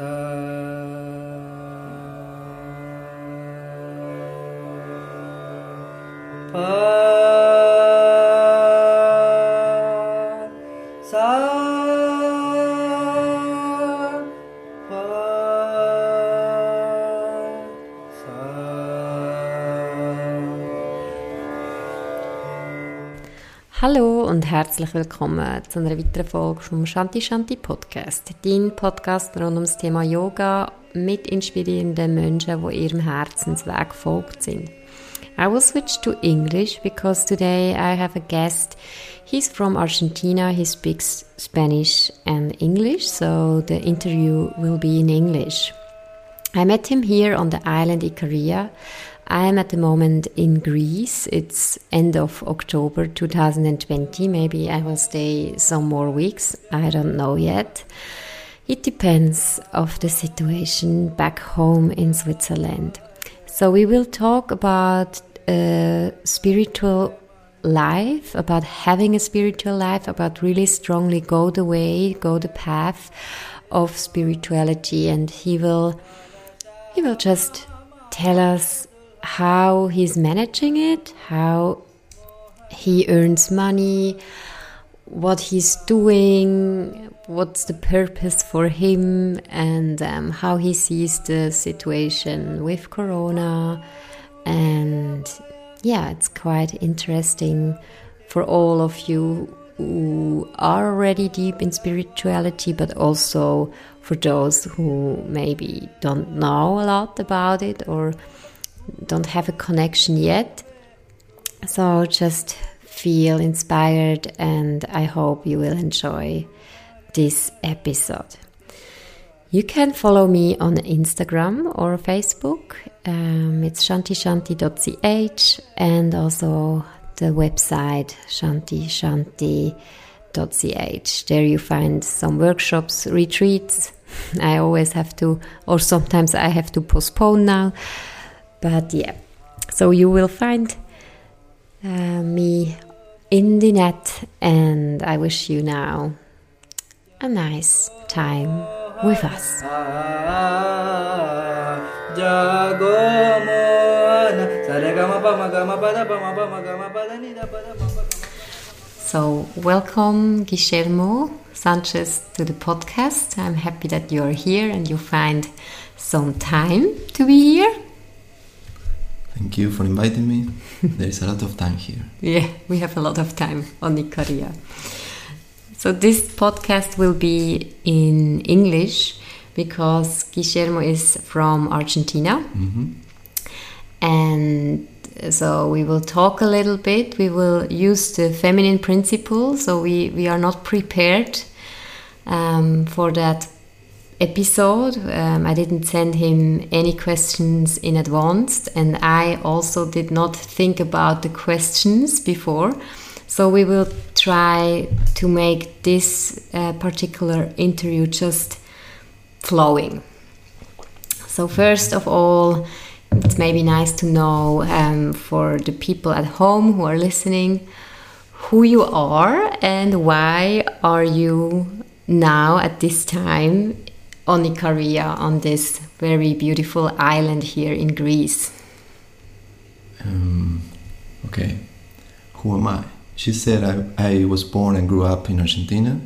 सा। पा Hallo und herzlich willkommen zu einer weiteren Folge vom Shanti Shanti Podcast. Dein Podcast rund ums Thema Yoga mit inspirierenden Menschen, die ihrem Herzensweg gefolgt sind. I will switch to English because today I have a guest. He's from Argentina. He speaks Spanish and English, so the interview will be in English. I met him here on the island Ikaria I am at the moment in Greece. It's end of October 2020. Maybe I will stay some more weeks. I don't know yet. It depends of the situation back home in Switzerland. So we will talk about uh, spiritual life, about having a spiritual life, about really strongly go the way, go the path of spirituality, and he will he will just tell us how he's managing it, how he earns money, what he's doing, what's the purpose for him, and um, how he sees the situation with Corona. And yeah, it's quite interesting for all of you who are already deep in spirituality, but also for those who maybe don't know a lot about it or don't have a connection yet. So just feel inspired, and I hope you will enjoy this episode. You can follow me on Instagram or Facebook. Um, it's shantishanti.ch and also the website shantishanti.ch. There you find some workshops, retreats. I always have to, or sometimes I have to postpone now but yeah, so you will find uh, me in the net, and I wish you now a nice time with us. So, welcome, Guillermo Sanchez, to the podcast. I'm happy that you're here and you find some time to be here. Thank you for inviting me. there is a lot of time here. Yeah, we have a lot of time on Ikaria. So this podcast will be in English because Guillermo is from Argentina. Mm -hmm. And so we will talk a little bit. We will use the feminine principle. So we, we are not prepared um, for that episode. Um, I didn't send him any questions in advance, and I also did not think about the questions before. So we will try to make this uh, particular interview just flowing. So, first of all, it's maybe nice to know um, for the people at home who are listening who you are and why are you now at this time on Ikaria, on this very beautiful island here in Greece? Um, okay, who am I? She said I, I was born and grew up in Argentina.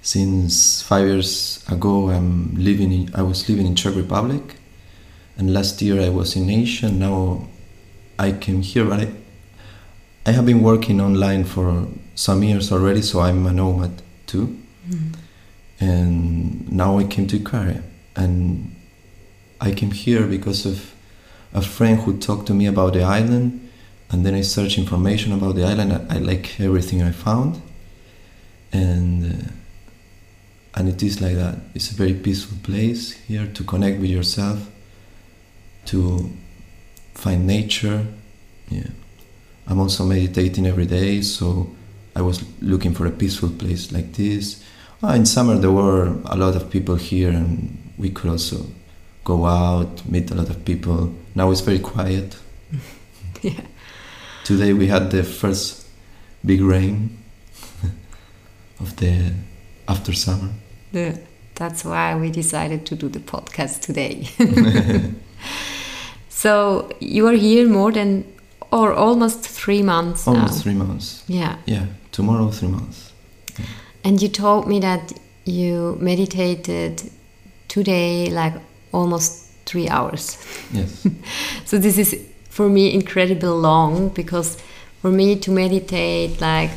Since five years ago, I'm living in, I was living in Czech Republic, and last year I was in Asia. Now I came here, but I, I have been working online for some years already, so I'm a nomad too. Mm and now I came to Ikaria and I came here because of a friend who talked to me about the island. And then I searched information about the island. I, I like everything I found. And uh, and it is like that. It's a very peaceful place here to connect with yourself to find nature. Yeah. I'm also meditating every day. So I was looking for a peaceful place like this Ah, in summer there were a lot of people here, and we could also go out, meet a lot of people. Now it's very quiet. yeah. Today we had the first big rain of the after summer. Yeah. That's why we decided to do the podcast today. so you are here more than or almost three months Almost now. three months. Yeah. Yeah, tomorrow three months. And you told me that you meditated today like almost three hours. Yes. So this is for me incredibly long because for me to meditate like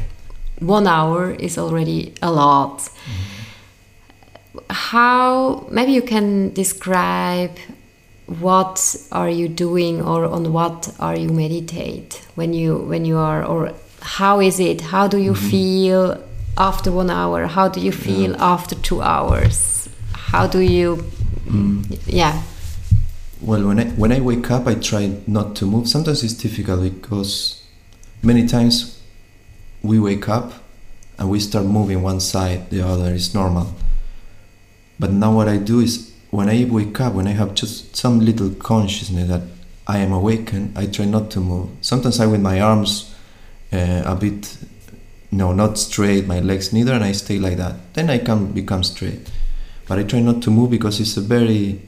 one hour is already a lot. Mm-hmm. How maybe you can describe what are you doing or on what are you meditate when you when you are or how is it how do you mm-hmm. feel after one hour how do you feel after two hours how do you yeah Well, when I when I wake up, I try not to move. Sometimes it's difficult because many times we wake up and we start moving one side, the other. is normal. But now what I do is when I wake up, when I have just some little consciousness that I am awakened, I try not to move. Sometimes I with my arms uh, a bit, no, not straight, my legs neither, and I stay like that. Then I can become straight. But I try not to move because it's a very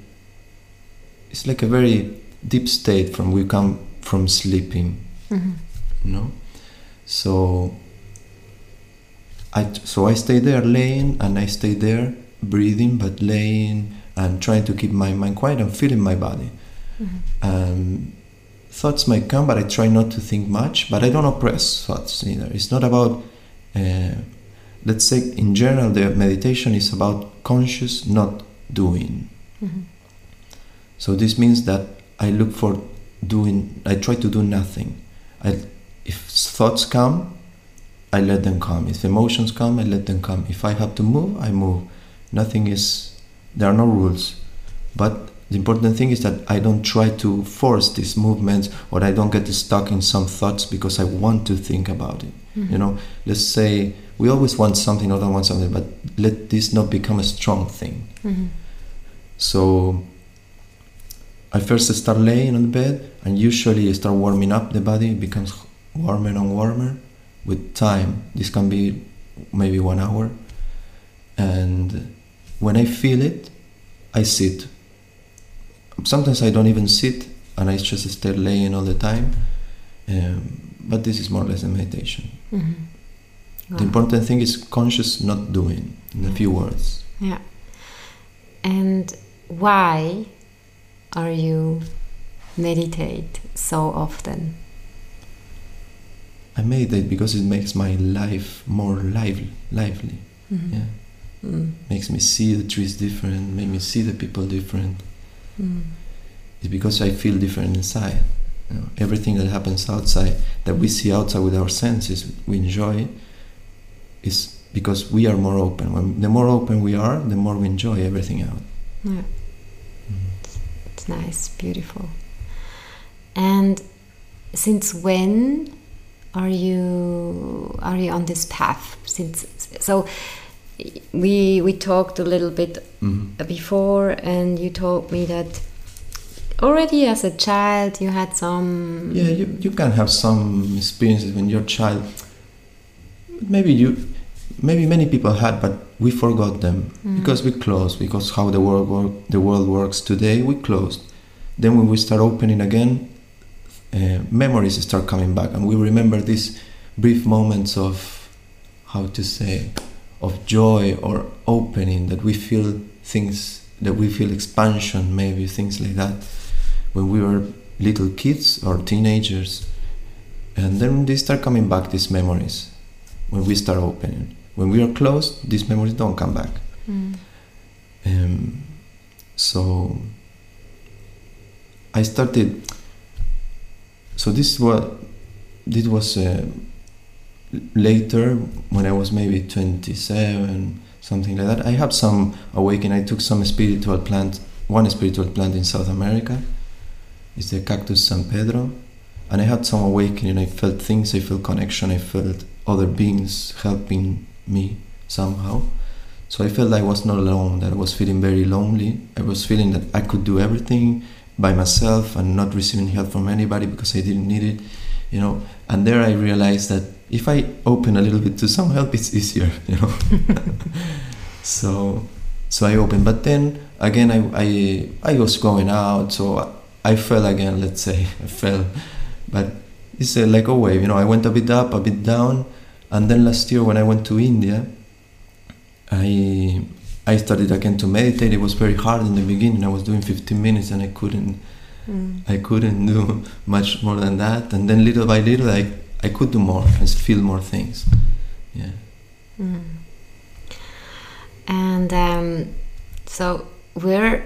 it's like a very deep state from we come from sleeping Mhm. you know so i so i stay there laying and i stay there breathing but laying and trying to keep my mind quiet and feeling my body um, thoughts might come but i try not to think much but i don't oppress thoughts either it's not about uh, let's say in general the meditation is about conscious not doing Mhm. so this means that I look for doing. I try to do nothing. I, if thoughts come, I let them come. If emotions come, I let them come. If I have to move, I move. Nothing is. There are no rules, but the important thing is that I don't try to force these movements, or I don't get stuck in some thoughts because I want to think about it. You know, let's say we always want something, or don't want something, but let this not become a strong thing. Mhm. So I first start laying on the bed and usually I start warming up the body. It becomes warmer and warmer with time. This can be maybe one hour. And when I feel it, I sit. Sometimes I don't even sit and I just stay laying all the time. Um, but this is more or less a meditation. Mhm. The important thing is conscious not doing, in a few words. Yeah. And why are you meditate so often? I meditate because it makes my life more lively, lively. Mhm. Yeah, Mm. makes me see the trees different, makes me see the people different. Mm. It's because I feel different inside. You know, everything that happens outside, that we see outside with our senses, we enjoy, is because we are more open. When the more open we are, the more we enjoy everything out. Yeah. It's nice, beautiful. And since when are you are you on this path? Since so we we talked a little bit Mhm. before, and you told me that already as a child you had some Yeah, you, you can have some experiences when you're a child. Maybe you, maybe many people had, but we forgot them because we closed. Because how the world work, the world works today, we closed. Then when we start opening again, uh, memories start coming back, and we remember these brief moments of, how to say, of joy or opening that we feel things that we feel expansion, maybe things like that. When we were little kids or teenagers and then they start coming back these memories when we start opening. When we are closed these memories don't come back. Mm. um, so i started so this was this was uh, later when i was maybe 27 something like that i had some awakening. I took some spiritual plant one spiritual plant in south america. It's the cactus san pedro. And i had some awakening. I felt things i felt connection i felt other beings helping me somehow. So i felt i was not alone that i was feeling very lonely. I was feeling that i could do everything by myself and not receiving help from anybody because i didn't need it you know. And there i realized that if i open a little bit to some help it's easier you know so So I opened, but then again I I, I was going out, so I fell again. Let's say I fell, but it's uh, like a wave. You know, I went a bit up, a bit down, and then last year when I went to India, I I started again to meditate. It was very hard in the beginning. I was doing 15 minutes and I couldn't Mm. I couldn't do much more than that. And then little by little, I I could do more and feel more things. Yeah. Mm. And um, so, where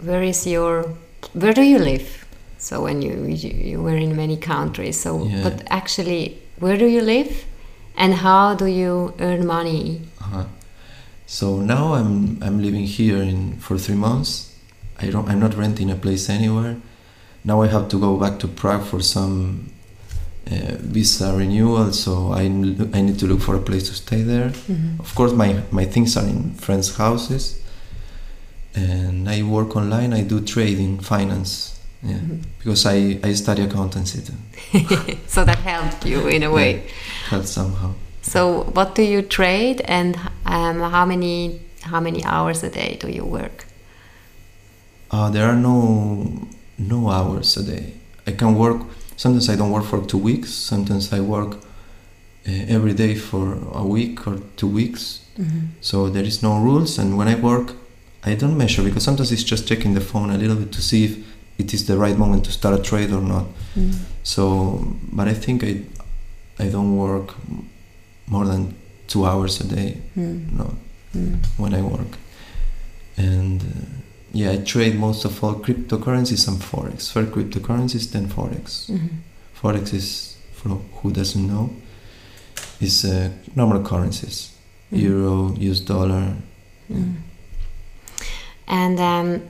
where is your where do you live? So when you you, you were in many countries. So, Yeah. but actually, where do you live, and how do you earn money? Uh-huh. So now I'm I'm living here in for three months. I don't I'm not renting a place anywhere. Now I have to go back to Prague for some uh, visa renewal. So I, I need to look for a place to stay there. Mhm. Of course, my my things are in friends' houses, and I work online. I do trading, finance. Yeah, Mhm. because I I study accountancy too. so that helped you in a way. Helps somehow. So what do you trade, and um, how many how many hours a day do you work? Uh, there are no no hours a day. I can work. Sometimes I don't work for two weeks. Sometimes I work uh, every day for a week or two weeks. So there is no rules. And when I work, I don't measure because sometimes it's just checking the phone a little bit to see if it is the right moment to start a trade or not. Mm. So, but I think I I don't work more than two hours a day. Mm. No, Mm. when I work. And uh, yeah, I trade most of all cryptocurrencies and forex. First cryptocurrencies, then forex. Mhm. Forex is, for who doesn't know, is uh, normal currencies: Mm. euro, US dollar. Mm. And um,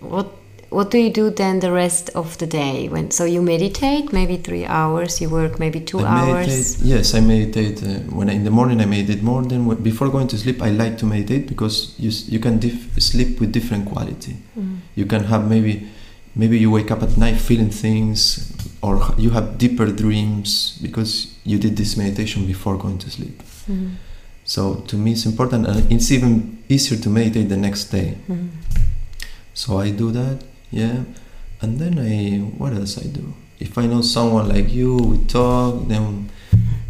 what what do you do then the rest of the day? When so you meditate maybe three hours, you work maybe two I hours. meditate. Yes, I meditate. Uh, when I, in the morning I meditate more than when, before going to sleep. I like to meditate because you you can dif- sleep with different quality. Mm. You can have maybe maybe you wake up at night feeling things or you have deeper dreams because you did this meditation before going to sleep. Mm. So to me it's important and it's even easier to meditate the next day. Mm. So I do that, yeah. And then I what else I do? If I know someone like you, we talk, then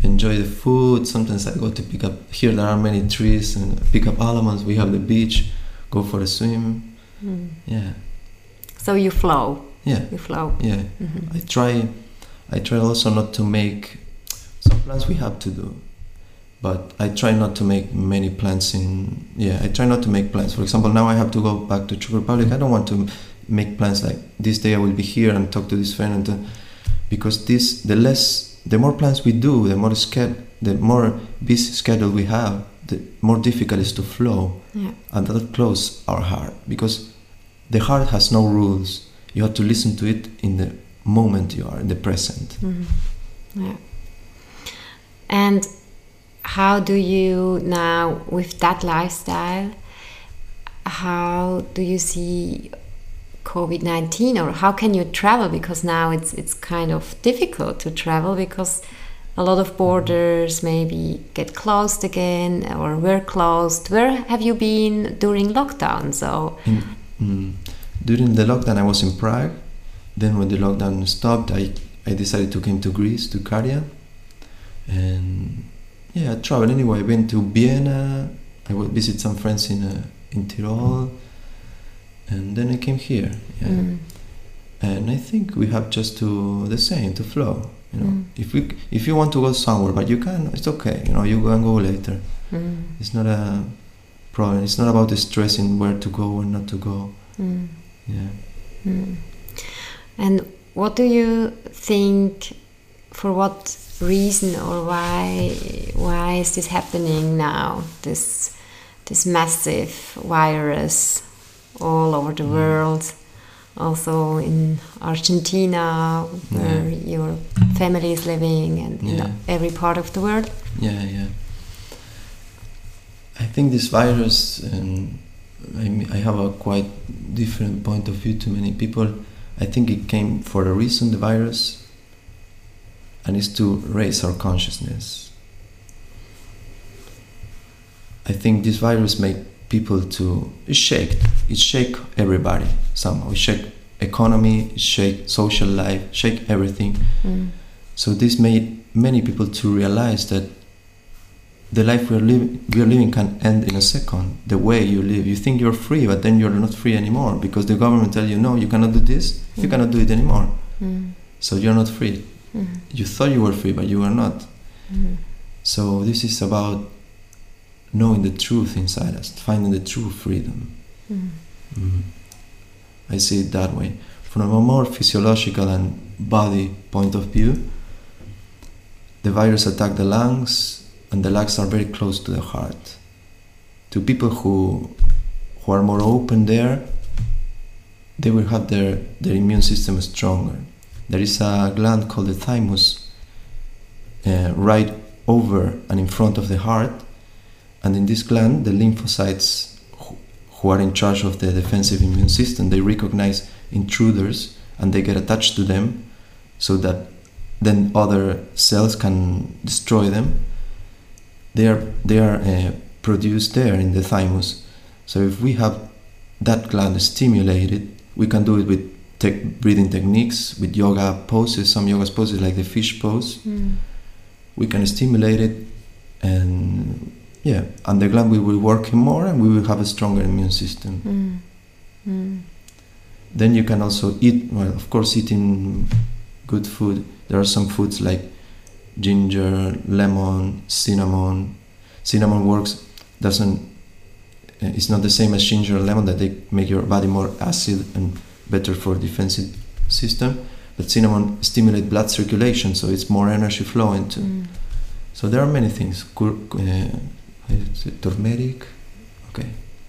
enjoy the food. Sometimes I go to pick up here there are many trees and pick up almonds, we have the beach, go for a swim. Mm. Yeah. So you flow, Yeah. you flow. Yeah. Mhm. I try I try also not to make some plans we have to do but I try not to make many plans in yeah I try not to make plans for example now I have to go back to Czech Republic I don't want to make plans like this day I will be here and talk to this friend and then, because this the less the more plans we do the more sched the more busy schedule we have the more difficult it is to flow Yeah. and that close our heart because the heart has no rules you have to listen to it in the moment you are in the present Mhm. Yeah. And how do you now, with that lifestyle, how do you see COVID nineteen, or how can you travel? Because now it's it's kind of difficult to travel because a lot of borders maybe get closed again or were closed. Where have you been during lockdown? So in, mm, during the lockdown I was in Prague then when the lockdown stopped I, I decided to come to Greece to Caria and yeah I traveled anyway I went to Vienna I would visit some friends in uh, in Tyrol and then I came here yeah. mm, and I think we have just to the same to flow you know Mm. if we if you want to go somewhere but you can it's okay you know you can go later mm, it's not a problem it's not about the stressing where to go or not to go mm. yeah Mm. And what do you think? For what reason or why? Why is this happening now? This this massive virus all over the Mm. world, also in Argentina, where your family is living, and in every part of the world. Yeah, yeah. I think this virus, and I, I have a quite different point of view to many people. I think it came for a reason, the virus, and it's to raise our consciousness. I think this virus make people to it shake it shake everybody somehow it shake economy it shake social life shake everything Mm. so this made many people to realize that the life we're living we're living can end in a second the way you live you think you're free but then you're not free anymore because the government tell you no you cannot do this you Mm. cannot do it anymore Mm. so you're not free Mm. you thought you were free but you were not Mm. so this is about knowing the truth inside us finding the true freedom Mm. Mhm. I see it that way. From a more physiological and body point of view, the virus attack the lungs, and the lungs are very close to the heart. To people who who are more open there, they will have their, their immune system stronger. There is a gland called the thymus uh, right over and in front of the heart, and in this gland, the lymphocytes who- are in charge of the defensive immune system, they recognize intruders and they get attached to them so that then other cells can destroy them. They are, they are uh, produced there in the thymus. So if we have that gland stimulated, we can do it with tech breathing techniques, with yoga poses, some yoga poses like the fish pose. Mm. We can stimulate it and yeah, and the gland we will be working more and we will have a stronger immune system. Mm. Mm. Then you can also eat, well, of course, eating good food. There are some foods like ginger, lemon, cinnamon. Cinnamon works, doesn't, uh, it's not the same as ginger or lemon that they make your body more acid and better for defensive system. But cinnamon stimulate blood circulation, so it's more energy flowing too. Mm. So there are many things. Cur- uh, is it? turmeric, okay,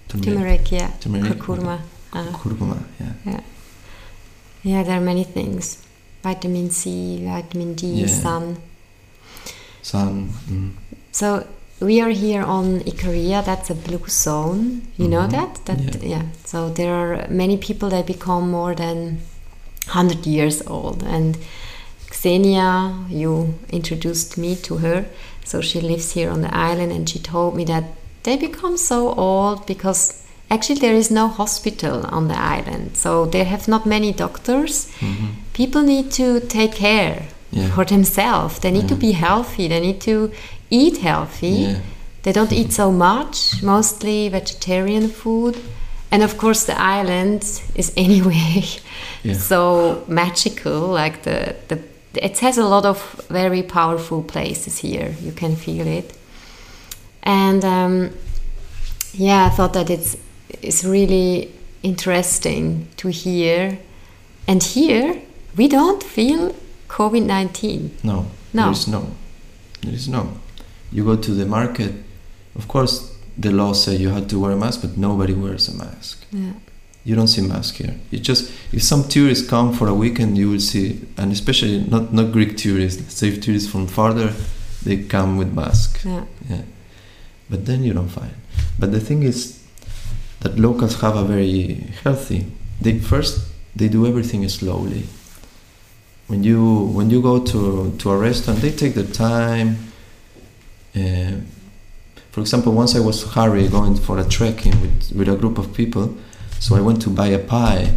Turmeric, yeah. turmeric, Kurkuma. Uh, curcuma, yeah. yeah, there are many things. Vitamin C, vitamin D, Yeah. sun. sun. Mm. So we are here on Ikaria. That's a blue zone. You know Mhm. that? That Yeah. yeah. So there are many people that become more than hundred years old. And Xenia, you introduced me to her. So she lives here on the island, and she told me that they become so old because actually there is no hospital on the island. So they have not many doctors. Mhm. People need to take care Yeah. for themselves. They need to be healthy. They need to eat healthy. Yeah. They don't eat so much, mostly vegetarian food. And of course, the island is anyway Yeah. so magical. Like the, the, it has a lot of very powerful places here. You can feel it. And um, yeah, I thought that it's, it's really interesting to hear. And here, we don't feel COVID 19. No, No. there is no. There is no. You go to the market, of course, the law say you have to wear a mask, but nobody wears a mask. Yeah. You don't see mask here. You just if some tourists come for a weekend, you will see, and especially not not Greek tourists. Say tourists from farther, they come with masks. Yeah. Yeah, but then you don't find. But the thing is that locals have a very healthy. They first they do everything slowly. When you when you go to to a restaurant, they take the time. Uh, for example, once I was Harry going for a trekking with with a group of people, so I went to buy a pie,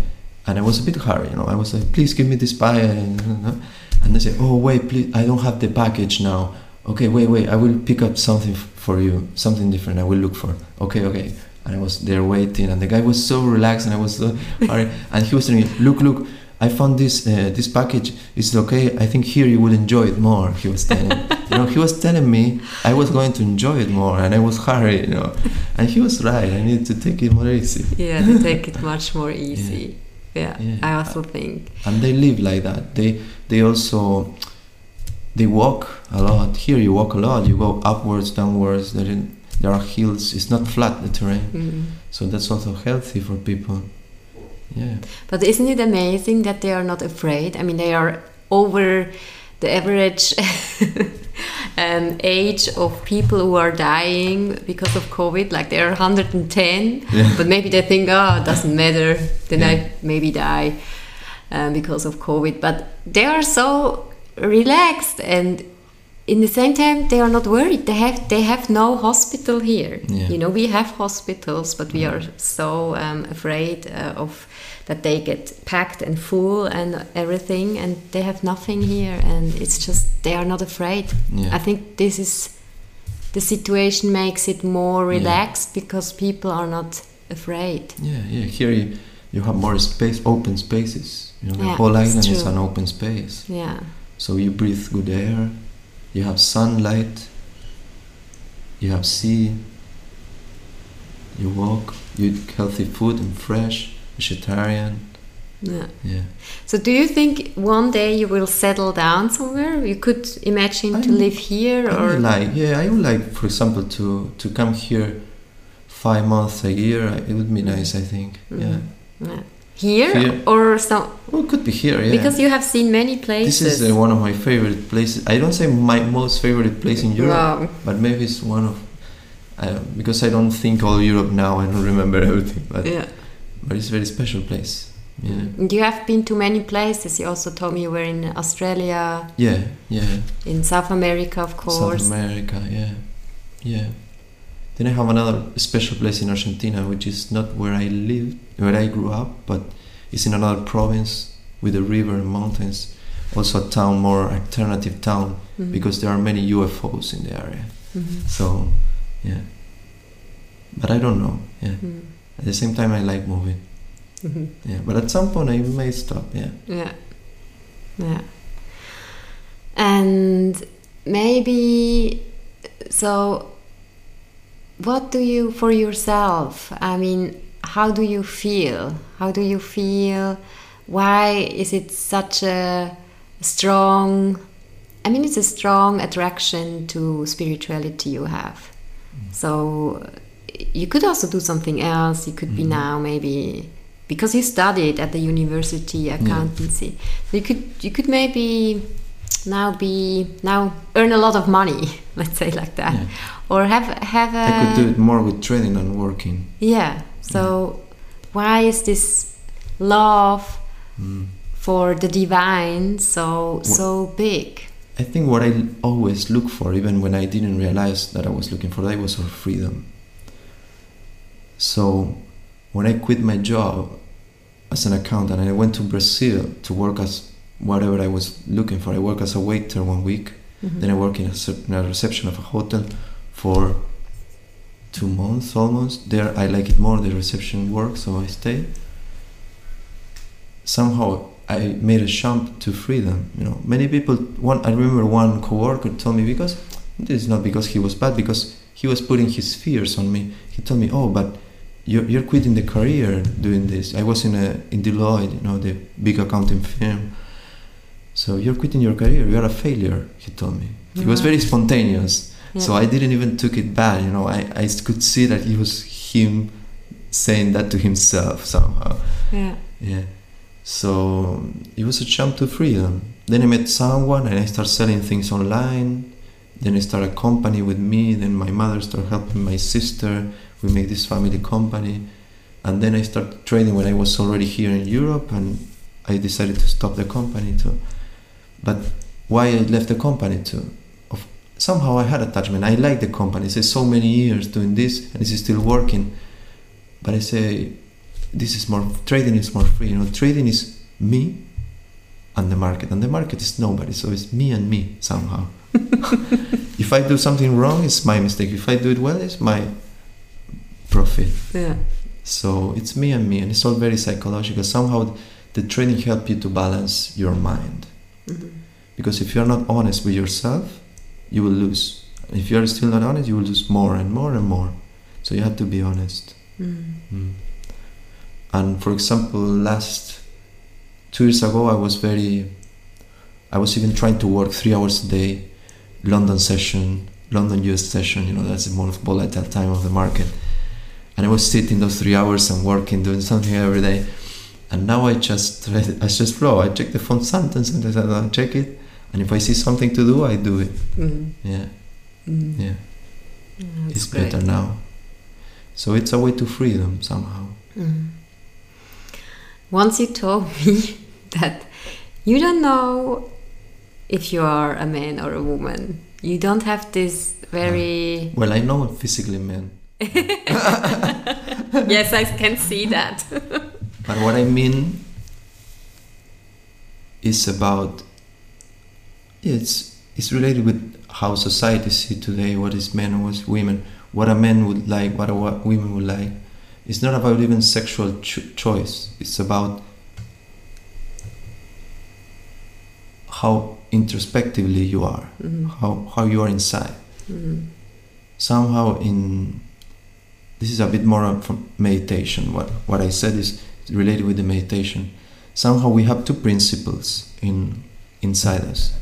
and I was a bit hurry, you know. I was like, "Please give me this pie," and, they say, "Oh wait, please, I don't have the package now." Okay, wait, wait, I will pick up something for you, something different. I will look for. Okay, okay. And I was there waiting, and the guy was so relaxed, and I was so hurry, and he was telling me, "Look, look, I found this uh, this package. Is it okay? I think here you will enjoy it more." He was telling, you know, he was telling me I was going to enjoy it more, and I was hurry, you know, and he was right. I needed to take it more easy. Yeah, to take it much more easy. Yeah, Yeah. I also think. and they live like that they they also they walk a lot here you walk a lot you go upwards downwards there, in, there are hills it's not flat the terrain Mm. so that's also healthy for people yeah But isn't it amazing that they are not afraid? I mean, they are over the average um, age of people who are dying because of COVID. Like they are 110, Yeah. but maybe they think, oh, it doesn't matter. Then Yeah. I maybe die um, because of COVID. But they are so relaxed and in the same time they are not worried they have they have no hospital here Yeah. you know we have hospitals but we are so um, afraid uh, of that they get packed and full and everything and they have nothing here and it's just they are not afraid Yeah. i think this is the situation makes it more Yeah. relaxed because people are not afraid Yeah, yeah. Here you, you have more space, open spaces. You know, the Yeah, whole island is an open space. yeah So you breathe good air, you have sunlight, you have sea, you walk, you eat healthy food and fresh, vegetarian. yeah Yeah. So, do you think one day you will settle down somewhere? You could imagine to live here, I or would like, yeah, I would like, for example, to, to come here five months a year. It would be nice, I think. Yeah. Yeah. here, Here. or some Well, it could be here, yeah. because you have seen many places. this is uh, one of my favorite places. I don't say my most favorite place in Europe. Wow. but maybe it's one of uh, because I don't think all Europe now. I don't remember everything, but Yeah. But it's a very special place. Yeah, You have been to many places. You also told me you were in Australia, yeah, yeah. in South America, of course. South America, yeah, yeah. Then I have another special place in Argentina, which is not where I lived, where I grew up, but it's in another province with a river and mountains. Also a town, more alternative town, Mhm. because there are many UFOs in the area. Mhm. So, yeah. But I don't know. Yeah. Mhm. At the same time, I like moving. Mhm. Yeah, but at some point I may stop. Yeah. Yeah. Yeah. And maybe so what do you for yourself? I mean, how do you feel? How do you feel? Why is it such a strong I mean it's a strong attraction to spirituality you have. So you could also do something else. You could be Mhm. now maybe because you studied at the university accountancy. So you could you could maybe now be now earn a lot of money. Let's say like that, Yeah. or have have a I could do it more with trading than working. yeah. So why is this love Mm. for the divine so so big? I think what I always look for, even when I didn't realize that I was looking for that, was for freedom. So when I quit my job as an accountant and I went to Brazil to work as whatever I was looking for, I worked as a waiter one week. Mhm. Then I worked in a, in a reception of a hotel for two months almost. There I like it more, the reception work, so I stayed. Somehow I made a jump to freedom. You know, many people. One I remember one coworker told me because this is not because he was bad, because he was putting his fears on me. He told me, "Oh, but you're, you're quitting the career doing this." I was in a in Deloitte, you know, the big accounting firm. So you're quitting your career. You are a failure. He told me. He was very spontaneous. So I didn't even took it bad. You know, I, I could see that it was him saying that to himself somehow. yeah. Yeah. So it was a jump to freedom. Then I met someone and I started selling things online. Then I started a company with me. Then my mother started helping my sister. We make this family company. And then I started trading when I was already here in Europe and I decided to stop the company too. But why I left the company too? Of, somehow I had attachment. I like the company. It's so many years doing this and it's still working. But I say this is more trading is more free. You know, trading is me and the market, and the market is nobody. So it's me and me somehow. if I do something wrong, it's my mistake. If I do it well, it's my profit. Yeah. So it's me and me, and it's all very psychological. Somehow, the training help you to balance your mind. Mhm. Because if you're not honest with yourself, you will lose. If you're still not honest, you will lose more and more and more. So you have to be honest. Mm. Mm. And for example, last two years ago, I was very, I was even trying to work three hours a day, London session, London US session, you know, that's the most volatile time of the market. And I was sitting those three hours and working, doing something every day. And now I just, I just flow. I check the phone sometimes and I don't check it. And if I see something to do, I do it. Mm. Yeah, Mm. yeah. That's it's great. better now. So it's a way to freedom somehow. Mm. Once you told me that you don't know if you are a man or a woman. You don't have this very. Well, I know physically men. yes, I can see that. but what I mean is about it's it's related with how society see today what is men and what is women, what a man would like, what a what women would like. It's not about even sexual cho- choice. It's about how introspectively you are, Mhm. how how you are inside. Mhm. Somehow in this is a bit more from meditation. What what I said is related with the meditation. Somehow we have two principles in inside us.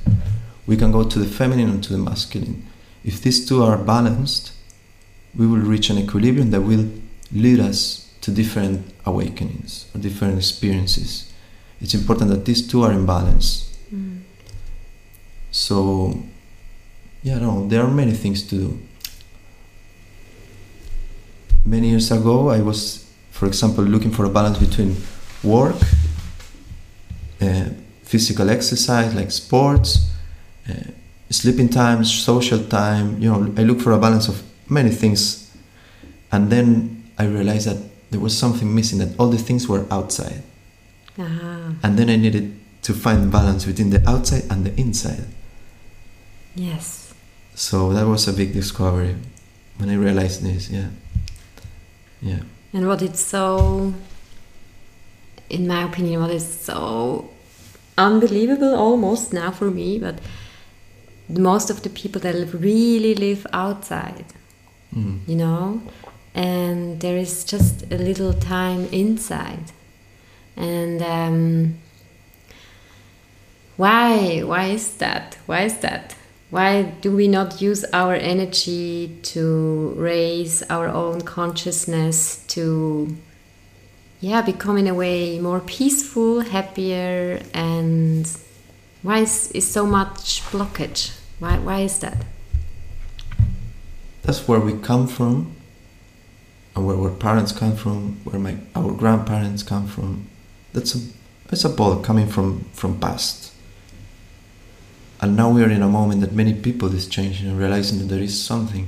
We can go to the feminine and to the masculine. If these two are balanced, we will reach an equilibrium that will lead us to different awakenings or different experiences. It's important that these two are in balance. Mm. So, yeah, no, there are many things to do. Many years ago, I was, for example, looking for a balance between work, uh, physical exercise like sports, uh, sleeping time, social time. You know, I look for a balance of many things, and then I realized that there was something missing. That all the things were outside, Aha. and then I needed to find balance between the outside and the inside. Yes. So that was a big discovery when I realized this. Yeah, yeah. And what it's so, in my opinion, what is so unbelievable almost now for me, but most of the people that really live outside, Mm. you know, and there is just a little time inside. And um, why? Why is that? Why is that? Why do we not use our energy to raise our own consciousness to, yeah, become in a way more peaceful, happier, and why is, is so much blockage? Why, why is that? That's where we come from, and where our parents come from, where my our grandparents come from. That's a that's a ball coming from from past. And now we are in a moment that many people is changing and realizing that there is something.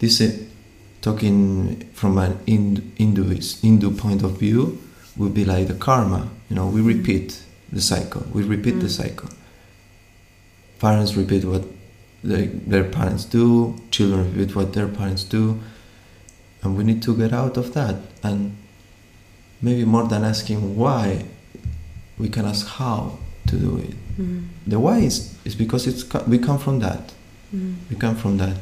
This uh, talking from an Hindu, Hindu point of view would be like the karma. You know, we repeat the cycle. We repeat the Mm. cycle. Parents repeat what they, their parents do. Children repeat what their parents do, and we need to get out of that. And maybe more than asking why, we can ask how to do it. Mm. The why is, is because it's we come from that. Mm. We come from that.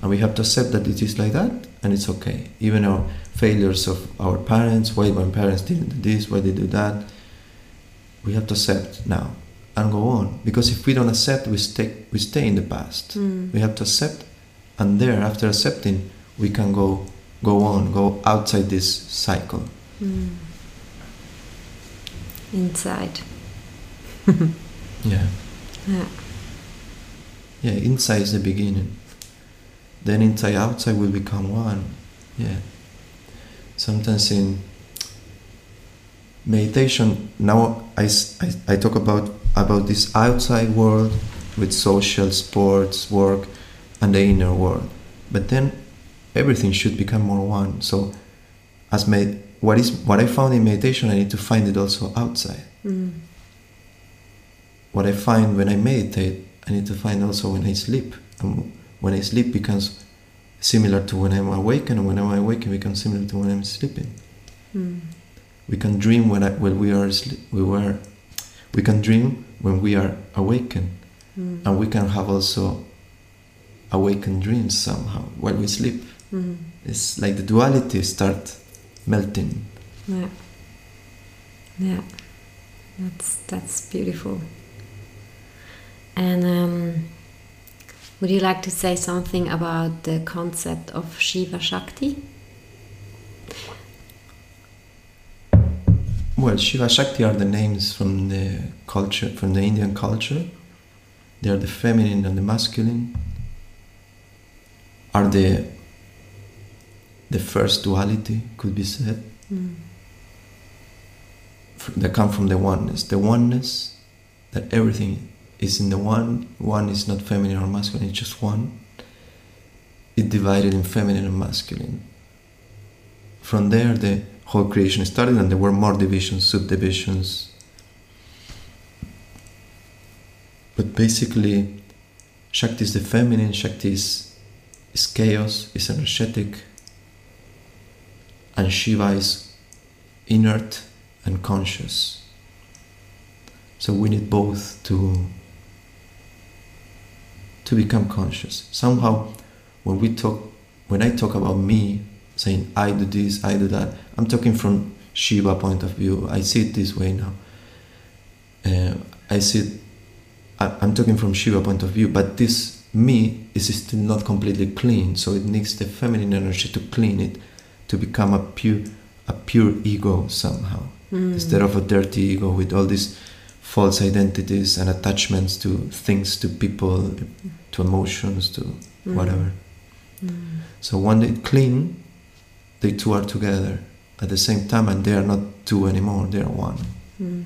And we have to accept that it is like that and it's okay. Even our failures of our parents, why my parents didn't do this, why they do that, we have to accept now and go on. Because if we don't accept, we stay, we stay in the past. Mm. We have to accept and there, after accepting, we can go, go on, go outside this cycle. Mm. Inside. Yeah. Yeah. Yeah, inside is the beginning. Then inside outside will become one. Yeah. Sometimes in meditation, now I I talk about, about this outside world with social, sports, work, and the inner world. But then everything should become more one. So as med- what is what I found in meditation, I need to find it also outside. Mm. What I find when I meditate, I need to find also when I sleep. And when I sleep becomes similar to when I'm awake, and when I'm awake, it becomes similar to when I'm sleeping. Mm. We can dream when, I, when we are asleep. We were, we can dream when we are awakened, Mm. and we can have also awakened dreams somehow while we sleep. Mm. It's like the duality start melting. Yeah. Yeah. That's that's beautiful. And um, would you like to say something about the concept of Shiva Shakti? Well, Shiva Shakti are the names from the culture, from the Indian culture. They are the feminine and the masculine. Are the the first duality, could be said. Mm. They come from the oneness. The oneness that everything is in the one. One is not feminine or masculine. It's just one. It divided in feminine and masculine. From there, the whole creation started, and there were more divisions, subdivisions. But basically, Shakti is the feminine. Shakti is, is chaos, is energetic, and Shiva is inert and conscious. So we need both to to become conscious. Somehow when we talk when I talk about me saying I do this, I do that, I'm talking from Shiva point of view. I see it this way now. Uh, I see it, I, I'm talking from Shiva point of view, but this me is still not completely clean, so it needs the feminine energy to clean it, to become a pure a pure ego somehow mm. instead of a dirty ego with all these false identities and attachments to things, to people, to emotions, to mm. whatever. Mm. So when they clean, they two are together at the same time, and they are not two anymore; they are one. Mm.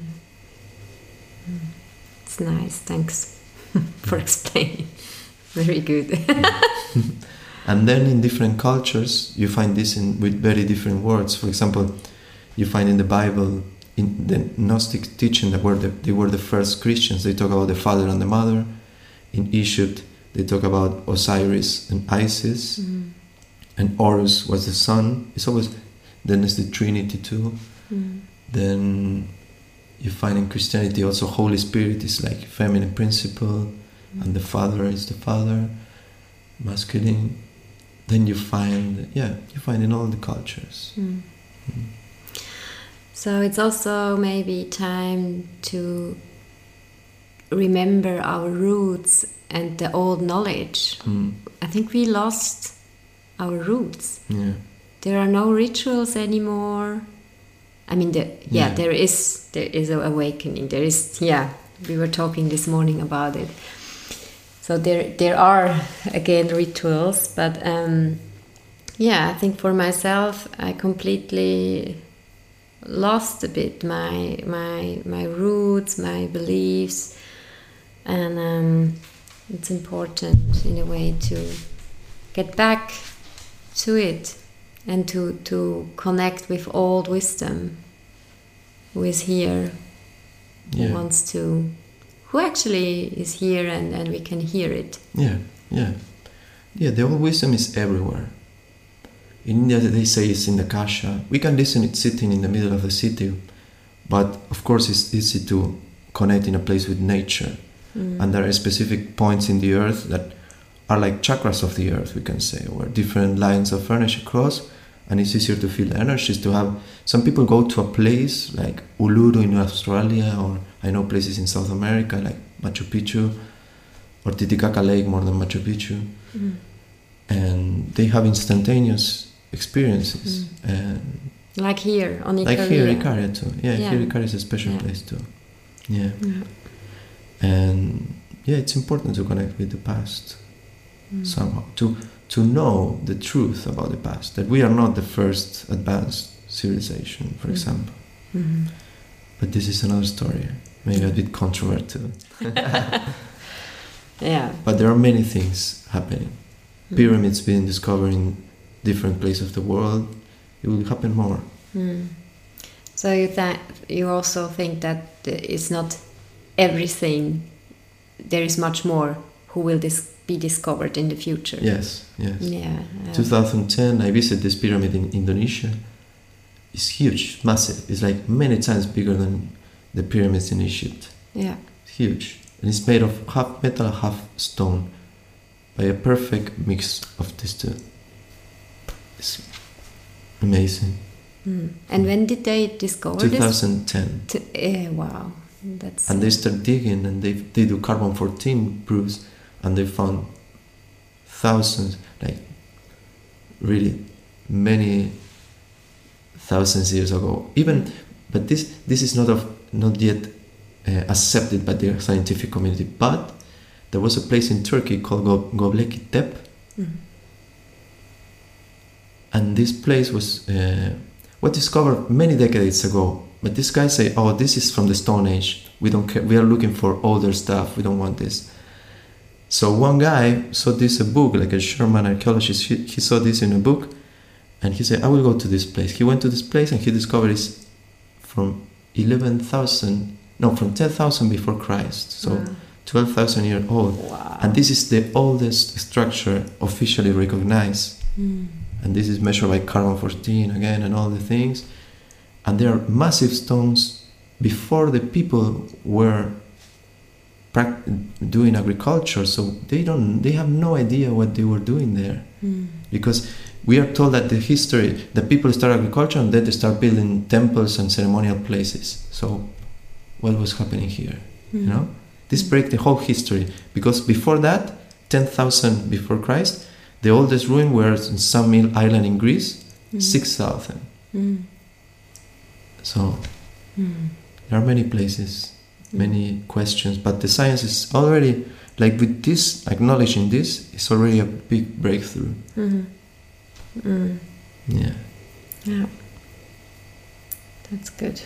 It's nice. Thanks for explaining. Very good. and then in different cultures, you find this in with very different words. For example, you find in the Bible, in the Gnostic teaching, that were the, they were the first Christians. They talk about the father and the mother. In Egypt, they talk about Osiris and Isis, mm. and Horus was the son. It's always then there's the Trinity too. Mm. Then you find in Christianity also Holy Spirit is like feminine principle, mm. and the Father is the Father, masculine. Then you find yeah you find in all the cultures. So it's also maybe time to remember our roots and the old knowledge. Mm. I think we lost our roots. Yeah. There are no rituals anymore. I mean, the, yeah, yeah, there is there is an awakening. There is yeah. We were talking this morning about it. So there there are again rituals, but um, yeah, I think for myself, I completely lost a bit my my my roots, my beliefs, and um, it's important in a way to get back to it and to to connect with old wisdom who is here yeah. who wants to who actually is here and, and we can hear it. Yeah yeah. Yeah the old wisdom is everywhere in India, they say it's in the kasha. We can listen it sitting in the middle of the city, but of course, it's easy to connect in a place with nature. Mm. And there are specific points in the earth that are like chakras of the earth, we can say, where different lines of energy cross, and it's easier to feel the energies. To have some people go to a place like Uluru in Australia, or I know places in South America like Machu Picchu, or Titicaca Lake more than Machu Picchu, mm. and they have instantaneous experiences. Mm. And like here on Ikaria. Like here, Ikaria too. Yeah, yeah. here Ikaria is a special yeah. place too. Yeah. Mm. And yeah, it's important to connect with the past mm. somehow to to know the truth about the past. That we are not the first advanced civilization, for mm. example. -hmm. But this is another story. Maybe a bit controversial. yeah. But there are many things happening. Mm. Pyramids being discovered in different places of the world, it will happen more. Mm. So you th you also think that it's not everything. There is much more who will dis be discovered in the future. Yes, yes. Yeah. Uh, 2010, I visited this pyramid in Indonesia. It's huge, massive. It's like many times bigger than the pyramids in Egypt. Yeah. It's huge, and it's made of half metal, half stone, by a perfect mix of these two. It's amazing. Mm. And when did they discover 2010. this? 2010. Uh, wow. That's and they start digging and they, they do carbon 14 proofs and they found thousands, like really many thousands years ago. Even, but this this is not of not yet uh, accepted by the scientific community. But there was a place in Turkey called Göbekli Tepe, mm-hmm and this place was uh, was discovered many decades ago. But these guys say, "Oh, this is from the Stone Age," We don't care. We are looking for older stuff. We don't want this. So one guy saw this a book, like a German archaeologist. He, he saw this in a book, and he said, "I will go to this place." He went to this place, and he discovered it's from eleven thousand, no, from ten thousand before Christ. So. Wow. 12,000 years old. Wow. And this is the oldest structure officially recognized. Mm. And this is measured by carbon 14 again and all the things. And there are massive stones before the people were doing agriculture. So they don't, they have no idea what they were doing there. Mm. Because we are told that the history, that people start agriculture and then they start building temples and ceremonial places. So what was happening here? Mm. You know? This breaks the whole history because before that, 10,000 before Christ, the oldest ruin was in some island in Greece, Mm. 6,000. Mm. So Mm. there are many places, many questions, but the science is already, like with this, acknowledging this, is already a big breakthrough. Mm. Mm. Yeah. Yeah. That's good.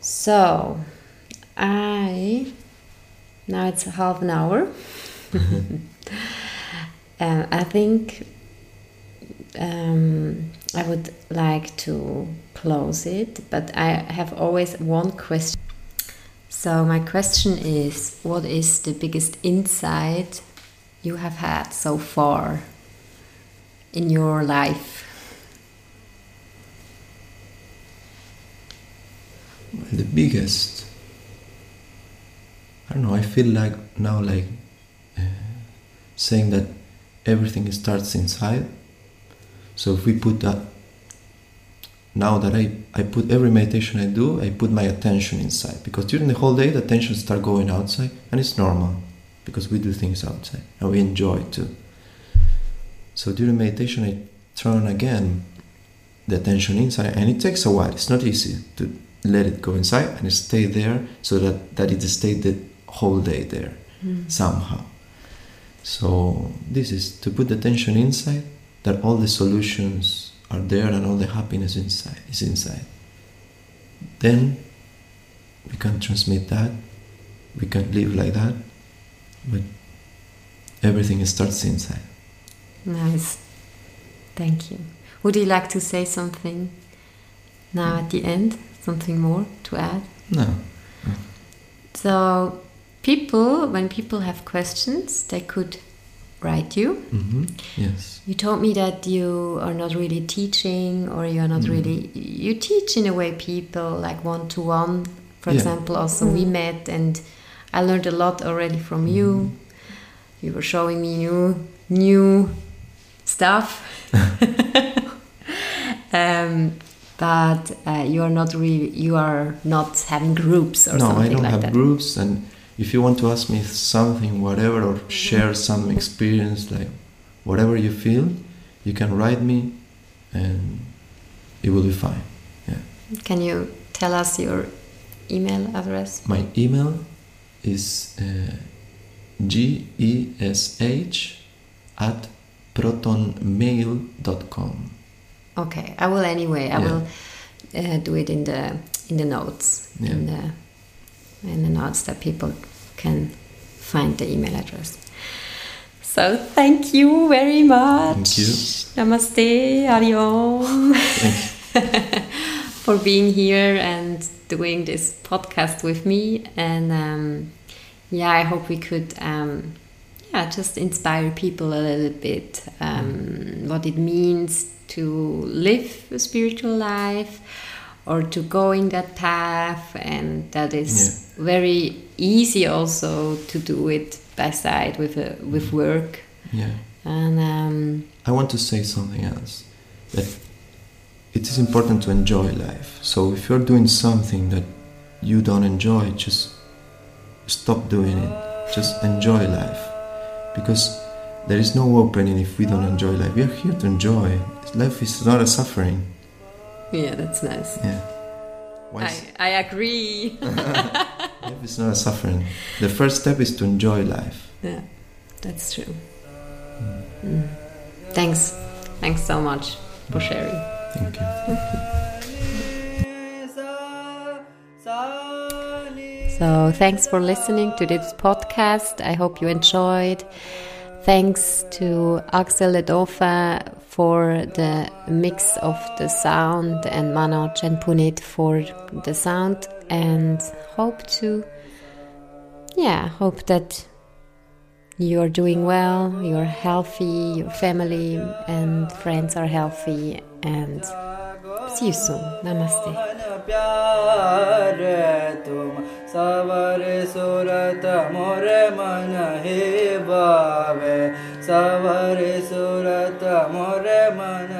So, I now it's half an hour. uh, I think um, I would like to close it, but I have always one question. So, my question is what is the biggest insight you have had so far in your life? The biggest, I don't know, I feel like now, like uh, saying that everything starts inside. So if we put that, now that I, I put every meditation I do, I put my attention inside. Because during the whole day, the attention start going outside, and it's normal because we do things outside and we enjoy it too. So during meditation, I turn again the attention inside, and it takes a while. It's not easy to let it go inside and stay there so that, that it stayed the whole day there mm. somehow. So this is to put the attention inside, that all the solutions are there and all the happiness inside is inside. Then we can transmit that, we can live like that, but everything starts inside. Nice. Thank you. Would you like to say something now at the end? Something more to add? No. So, people, when people have questions, they could write you. hmm Yes. You told me that you are not really teaching, or you are not Mm. really. You teach in a way people like one to one. For Yeah. example, also we met, and I learned a lot already from you. Mm. You were showing me new new stuff. um, but uh, you are not really. You are not having groups or no, something I don't like have that. groups, and if you want to ask me something, whatever, or share some experience, like whatever you feel, you can write me, and it will be fine. Yeah. Can you tell us your email address? My email is uh, gesh at protonmail.com. Okay, I will anyway. I Yeah. will uh, do it in the in the notes Yeah. in the in the notes that people can find the email address. So thank you very much. Thank you. Namaste, Ariom, for being here and doing this podcast with me. And um, yeah, I hope we could. Um, yeah, just inspire people a little bit um, what it means to live a spiritual life or to go in that path, and that is very easy also to do it by side with a, with work. Yeah. And um, I want to say something else. That it is important to enjoy life. So if you're doing something that you don't enjoy, just stop doing it. Just enjoy life. Because there is no opening if we don't enjoy life. We are here to enjoy. Life is not a suffering. Yeah, that's nice. Yeah. Is- I, I agree. life is not a suffering. The first step is to enjoy life. yeah, that's true. Mm. Thanks. Thanks so much for sharing. Thank you. So thanks for listening to this podcast. I hope you enjoyed. Thanks to Axel Ledofa for the mix of the sound and Manoj and Punit for the sound and hope to yeah, hope that you're doing well, you're healthy, your family and friends are healthy and see you soon. Namaste. सवर सुरत मोर मन हे बावे। सवर सुरत मोर मन